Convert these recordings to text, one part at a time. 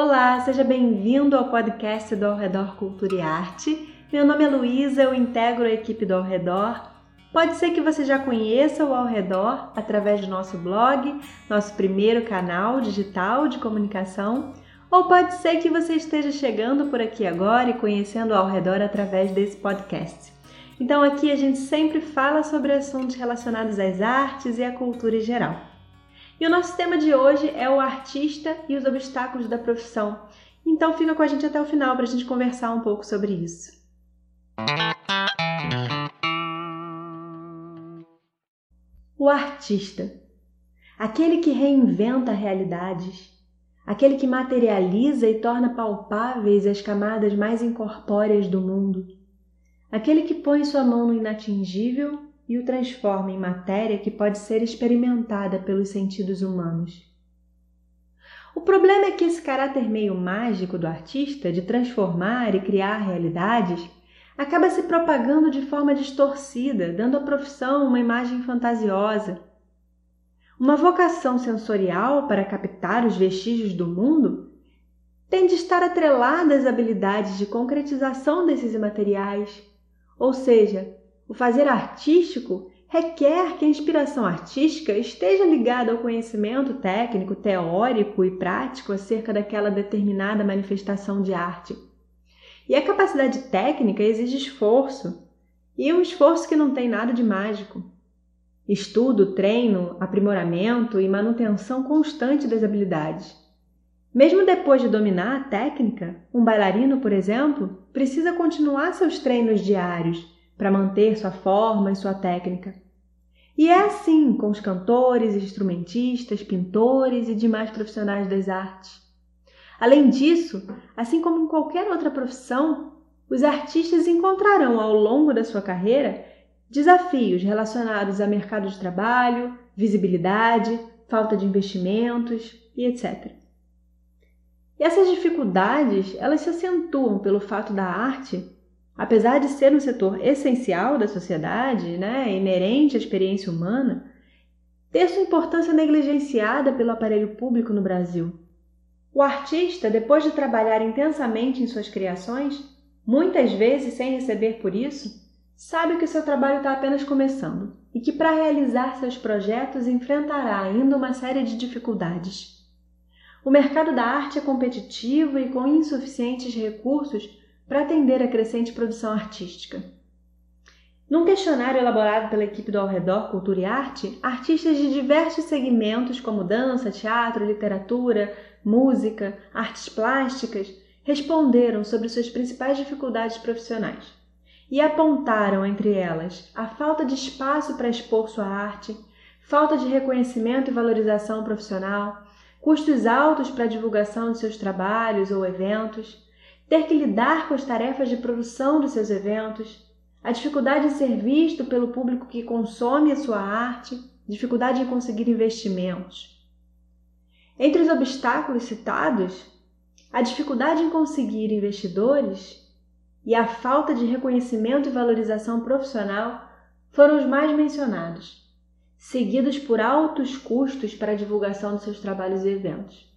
Olá, seja bem-vindo ao podcast do Ao Redor Cultura e Arte. Meu nome é Luísa, eu integro a equipe do Ao Redor. Pode ser que você já conheça o Ao Redor através do nosso blog, nosso primeiro canal digital de comunicação, ou pode ser que você esteja chegando por aqui agora e conhecendo o Ao Redor através desse podcast. Então aqui a gente sempre fala sobre assuntos relacionados às artes e à cultura em geral. E o nosso tema de hoje é o artista e os obstáculos da profissão. Então fica com a gente até o final para a gente conversar um pouco sobre isso. O artista, aquele que reinventa realidades, aquele que materializa e torna palpáveis as camadas mais incorpóreas do mundo, aquele que põe sua mão no inatingível e o transforma em matéria que pode ser experimentada pelos sentidos humanos. O problema é que esse caráter meio mágico do artista de transformar e criar realidades acaba se propagando de forma distorcida, dando à profissão uma imagem fantasiosa. Uma vocação sensorial para captar os vestígios do mundo tem de estar atrelada às habilidades de concretização desses imateriais, ou seja, o fazer artístico requer que a inspiração artística esteja ligada ao conhecimento técnico, teórico e prático acerca daquela determinada manifestação de arte. E a capacidade técnica exige esforço, e um esforço que não tem nada de mágico. Estudo, treino, aprimoramento e manutenção constante das habilidades. Mesmo depois de dominar a técnica, um bailarino, por exemplo, precisa continuar seus treinos diários para manter sua forma e sua técnica. E é assim com os cantores, instrumentistas, pintores e demais profissionais das artes. Além disso, assim como em qualquer outra profissão, os artistas encontrarão ao longo da sua carreira desafios relacionados a mercado de trabalho, visibilidade, falta de investimentos e etc. E essas dificuldades, elas se acentuam pelo fato da arte apesar de ser um setor essencial da sociedade, né, inerente à experiência humana, ter sua importância negligenciada pelo aparelho público no Brasil. O artista, depois de trabalhar intensamente em suas criações, muitas vezes sem receber por isso, sabe que o seu trabalho está apenas começando e que para realizar seus projetos enfrentará ainda uma série de dificuldades. O mercado da arte é competitivo e com insuficientes recursos para atender a crescente produção artística. Num questionário elaborado pela equipe do Ao Redor Cultura e Arte, artistas de diversos segmentos como dança, teatro, literatura, música, artes plásticas responderam sobre suas principais dificuldades profissionais e apontaram entre elas a falta de espaço para expor sua arte, falta de reconhecimento e valorização profissional, custos altos para a divulgação de seus trabalhos ou eventos, ter que lidar com as tarefas de produção dos seus eventos, a dificuldade em ser visto pelo público que consome a sua arte, dificuldade em conseguir investimentos. Entre os obstáculos citados, a dificuldade em conseguir investidores e a falta de reconhecimento e valorização profissional foram os mais mencionados, seguidos por altos custos para a divulgação de seus trabalhos e eventos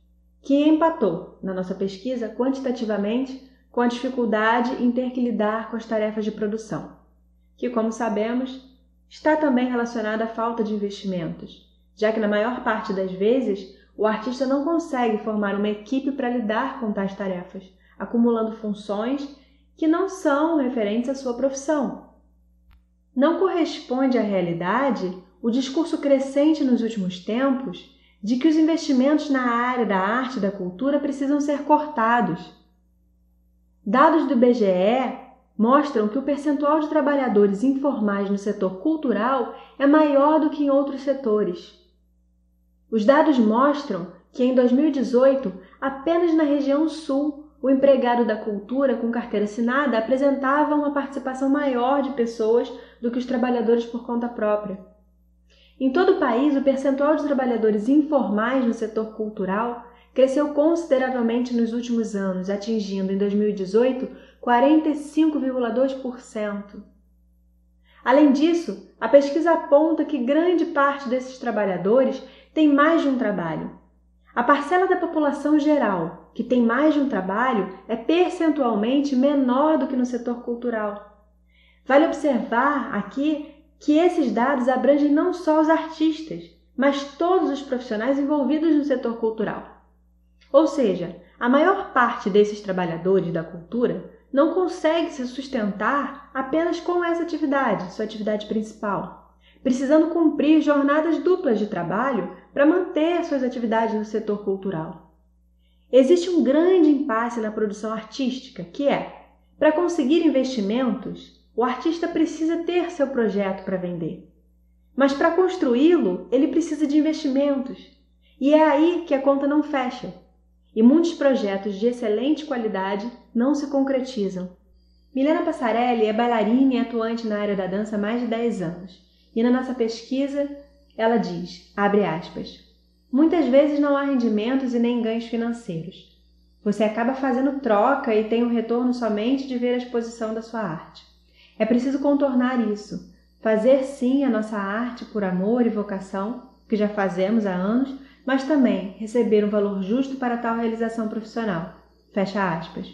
que empatou, na nossa pesquisa, quantitativamente com a dificuldade em ter que lidar com as tarefas de produção, que, como sabemos, está também relacionada à falta de investimentos, já que na maior parte das vezes o artista não consegue formar uma equipe para lidar com tais tarefas, acumulando funções que não são referentes à sua profissão. Não corresponde à realidade o discurso crescente nos últimos tempos de que os investimentos na área da arte e da cultura precisam ser cortados. Dados do IBGE mostram que o percentual de trabalhadores informais no setor cultural é maior do que em outros setores. Os dados mostram que em 2018, apenas na região sul, o empregado da cultura com carteira assinada apresentava uma participação maior de pessoas do que os trabalhadores por conta própria. Em todo o país, o percentual de trabalhadores informais no setor cultural cresceu consideravelmente nos últimos anos, atingindo em 2018 45,2%. Além disso, a pesquisa aponta que grande parte desses trabalhadores tem mais de um trabalho. A parcela da população geral que tem mais de um trabalho é percentualmente menor do que no setor cultural. Vale observar aqui que esses dados abrangem não só os artistas, mas todos os profissionais envolvidos no setor cultural. Ou seja, a maior parte desses trabalhadores da cultura não consegue se sustentar apenas com essa atividade, sua atividade principal, precisando cumprir jornadas duplas de trabalho para manter suas atividades no setor cultural. Existe um grande impasse na produção artística, que é, para conseguir investimentos, o artista precisa ter seu projeto para vender. Mas para construí-lo, ele precisa de investimentos. E é aí que a conta não fecha. E muitos projetos de excelente qualidade não se concretizam. Milena Passarelli é bailarina e atuante na área da dança há mais de 10 anos. E na nossa pesquisa, ela diz, abre aspas, muitas vezes não há rendimentos e nem ganhos financeiros. Você acaba fazendo troca e tem um retorno somente de ver a exposição da sua arte. É preciso contornar isso, fazer sim a nossa arte por amor e vocação, que já fazemos há anos, mas também receber um valor justo para tal realização profissional. Fecha aspas.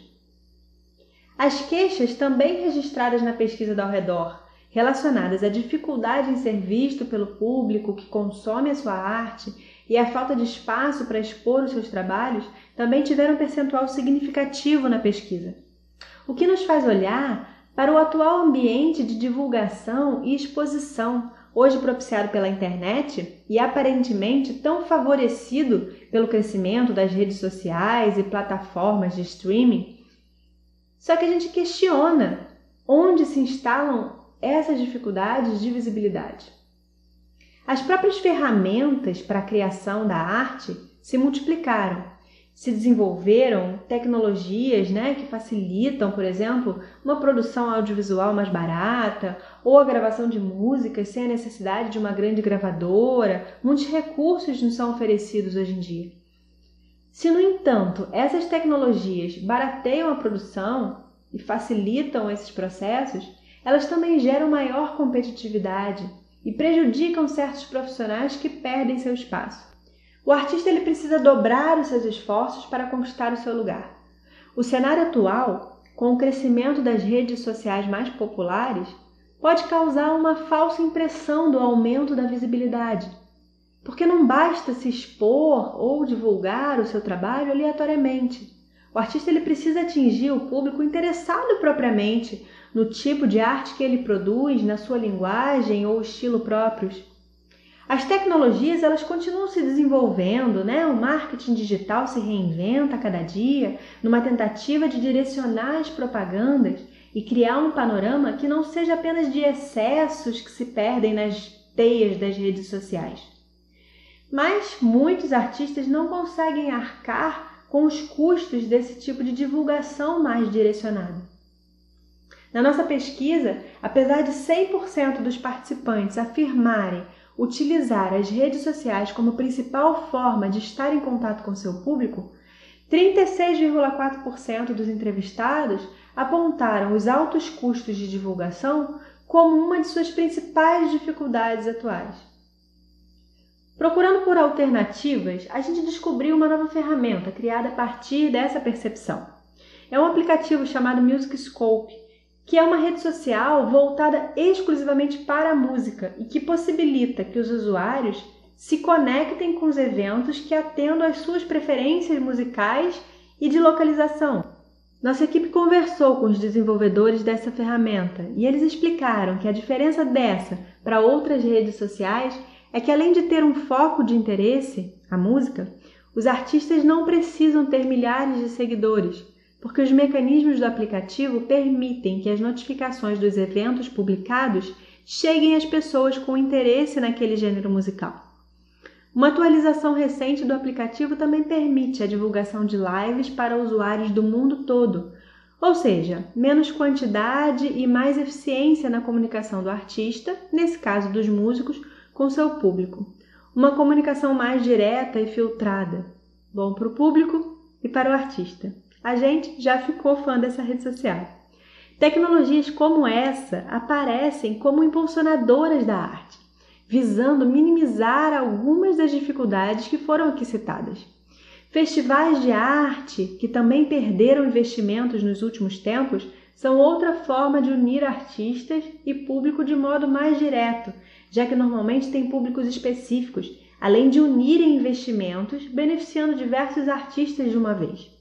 As queixas também registradas na pesquisa do ao redor, relacionadas à dificuldade em ser visto pelo público que consome a sua arte e à falta de espaço para expor os seus trabalhos, também tiveram um percentual significativo na pesquisa. O que nos faz olhar para o atual ambiente de divulgação e exposição, hoje propiciado pela internet e aparentemente tão favorecido pelo crescimento das redes sociais e plataformas de streaming. Só que a gente questiona onde se instalam essas dificuldades de visibilidade. As próprias ferramentas para a criação da arte se multiplicaram se desenvolveram tecnologias né, que facilitam, por exemplo, uma produção audiovisual mais barata ou a gravação de músicas sem a necessidade de uma grande gravadora. Muitos recursos nos são oferecidos hoje em dia. Se, no entanto, essas tecnologias barateiam a produção e facilitam esses processos, elas também geram maior competitividade e prejudicam certos profissionais que perdem seu espaço. O artista ele precisa dobrar os seus esforços para conquistar o seu lugar. O cenário atual, com o crescimento das redes sociais mais populares, pode causar uma falsa impressão do aumento da visibilidade, porque não basta se expor ou divulgar o seu trabalho aleatoriamente. O artista ele precisa atingir o público interessado propriamente no tipo de arte que ele produz, na sua linguagem ou estilo próprios. As tecnologias elas continuam se desenvolvendo, né? O marketing digital se reinventa a cada dia numa tentativa de direcionar as propagandas e criar um panorama que não seja apenas de excessos que se perdem nas teias das redes sociais. Mas muitos artistas não conseguem arcar com os custos desse tipo de divulgação mais direcionada. Na nossa pesquisa, apesar de 100% dos participantes afirmarem utilizar as redes sociais como principal forma de estar em contato com seu público, 36,4% dos entrevistados apontaram os altos custos de divulgação como uma de suas principais dificuldades atuais. Procurando por alternativas, a gente descobriu uma nova ferramenta criada a partir dessa percepção. É um aplicativo chamado Music Scope, que é uma rede social voltada exclusivamente para a música e que possibilita que os usuários se conectem com os eventos que atendam às suas preferências musicais e de localização. Nossa equipe conversou com os desenvolvedores dessa ferramenta e eles explicaram que a diferença dessa para outras redes sociais é que, além de ter um foco de interesse, a música, os artistas não precisam ter milhares de seguidores porque os mecanismos do aplicativo permitem que as notificações dos eventos publicados cheguem às pessoas com interesse naquele gênero musical. Uma atualização recente do aplicativo também permite a divulgação de lives para usuários do mundo todo, ou seja, menos quantidade e mais eficiência na comunicação do artista, nesse caso dos músicos, com seu público. Uma comunicação mais direta e filtrada, bom para o público e para o artista a gente já ficou fã dessa rede social. Tecnologias como essa aparecem como impulsionadoras da arte, visando minimizar algumas das dificuldades que foram aqui citadas. Festivais de arte, que também perderam investimentos nos últimos tempos, são outra forma de unir artistas e público de modo mais direto, já que normalmente tem públicos específicos, além de unirem investimentos, beneficiando diversos artistas de uma vez.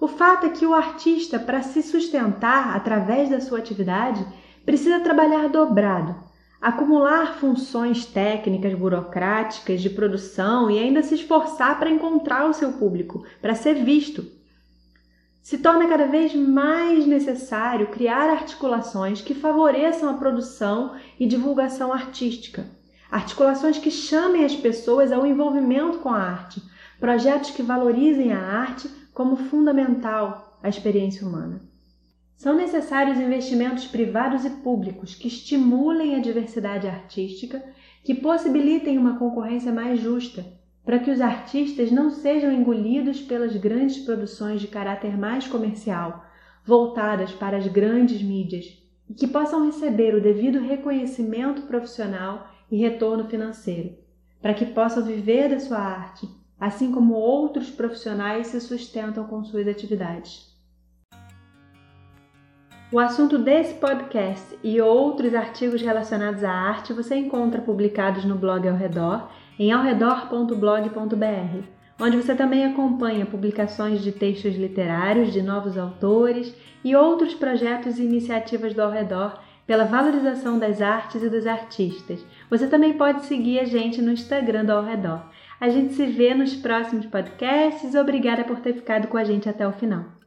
O fato é que o artista, para se sustentar através da sua atividade, precisa trabalhar dobrado, acumular funções técnicas burocráticas de produção e ainda se esforçar para encontrar o seu público, para ser visto. Se torna cada vez mais necessário criar articulações que favoreçam a produção e divulgação artística, articulações que chamem as pessoas ao envolvimento com a arte, projetos que valorizem a arte como fundamental à experiência humana. São necessários investimentos privados e públicos que estimulem a diversidade artística, que possibilitem uma concorrência mais justa, para que os artistas não sejam engolidos pelas grandes produções de caráter mais comercial, voltadas para as grandes mídias, e que possam receber o devido reconhecimento profissional e retorno financeiro, para que possam viver da sua arte assim como outros profissionais se sustentam com suas atividades. O assunto desse podcast e outros artigos relacionados à arte você encontra publicados no blog Ao Redor, em aoredor.blog.br, onde você também acompanha publicações de textos literários de novos autores e outros projetos e iniciativas do Ao Redor pela valorização das artes e dos artistas. Você também pode seguir a gente no Instagram do Ao Redor. A gente se vê nos próximos podcasts. Obrigada por ter ficado com a gente até o final.